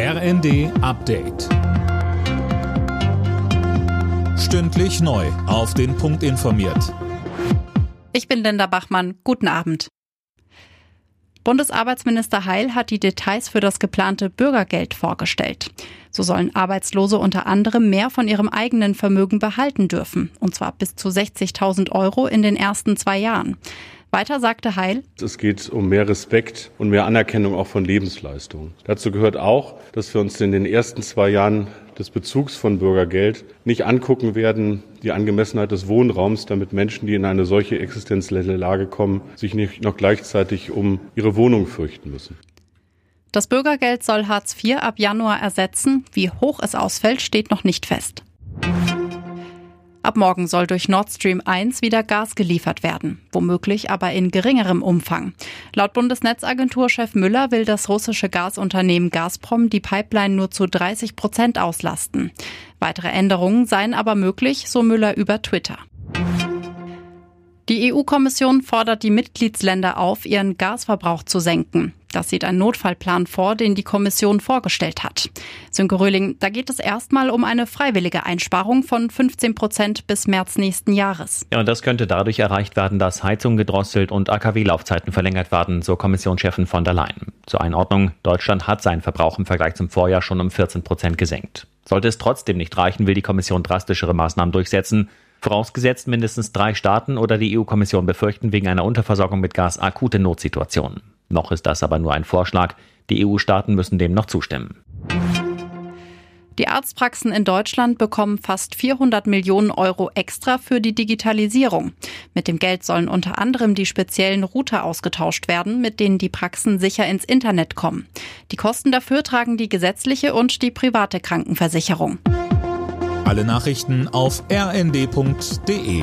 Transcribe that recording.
RND Update. Stündlich neu. Auf den Punkt informiert. Ich bin Linda Bachmann. Guten Abend. Bundesarbeitsminister Heil hat die Details für das geplante Bürgergeld vorgestellt. So sollen Arbeitslose unter anderem mehr von ihrem eigenen Vermögen behalten dürfen, und zwar bis zu 60.000 Euro in den ersten zwei Jahren. Weiter sagte Heil, es geht um mehr Respekt und mehr Anerkennung auch von Lebensleistungen. Dazu gehört auch, dass wir uns in den ersten zwei Jahren des Bezugs von Bürgergeld nicht angucken werden, die Angemessenheit des Wohnraums, damit Menschen, die in eine solche existenzielle Lage kommen, sich nicht noch gleichzeitig um ihre Wohnung fürchten müssen. Das Bürgergeld soll Hartz IV ab Januar ersetzen. Wie hoch es ausfällt, steht noch nicht fest. Ab morgen soll durch Nord Stream 1 wieder Gas geliefert werden, womöglich aber in geringerem Umfang. Laut Bundesnetzagentur-Chef Müller will das russische Gasunternehmen Gazprom die Pipeline nur zu 30 Prozent auslasten. Weitere Änderungen seien aber möglich, so Müller über Twitter. Die EU-Kommission fordert die Mitgliedsländer auf, ihren Gasverbrauch zu senken. Das sieht ein Notfallplan vor, den die Kommission vorgestellt hat. Sönke Röhling, da geht es erstmal um eine freiwillige Einsparung von 15 Prozent bis März nächsten Jahres. Ja, und das könnte dadurch erreicht werden, dass Heizungen gedrosselt und AKW-Laufzeiten verlängert werden, so Kommissionschefin von der Leyen. Zur Einordnung, Deutschland hat seinen Verbrauch im Vergleich zum Vorjahr schon um 14 Prozent gesenkt. Sollte es trotzdem nicht reichen, will die Kommission drastischere Maßnahmen durchsetzen. Vorausgesetzt mindestens drei Staaten oder die EU-Kommission befürchten wegen einer Unterversorgung mit Gas akute Notsituationen. Noch ist das aber nur ein Vorschlag. Die EU-Staaten müssen dem noch zustimmen. Die Arztpraxen in Deutschland bekommen fast 400 Millionen Euro extra für die Digitalisierung. Mit dem Geld sollen unter anderem die speziellen Router ausgetauscht werden, mit denen die Praxen sicher ins Internet kommen. Die Kosten dafür tragen die gesetzliche und die private Krankenversicherung. Alle Nachrichten auf rnd.de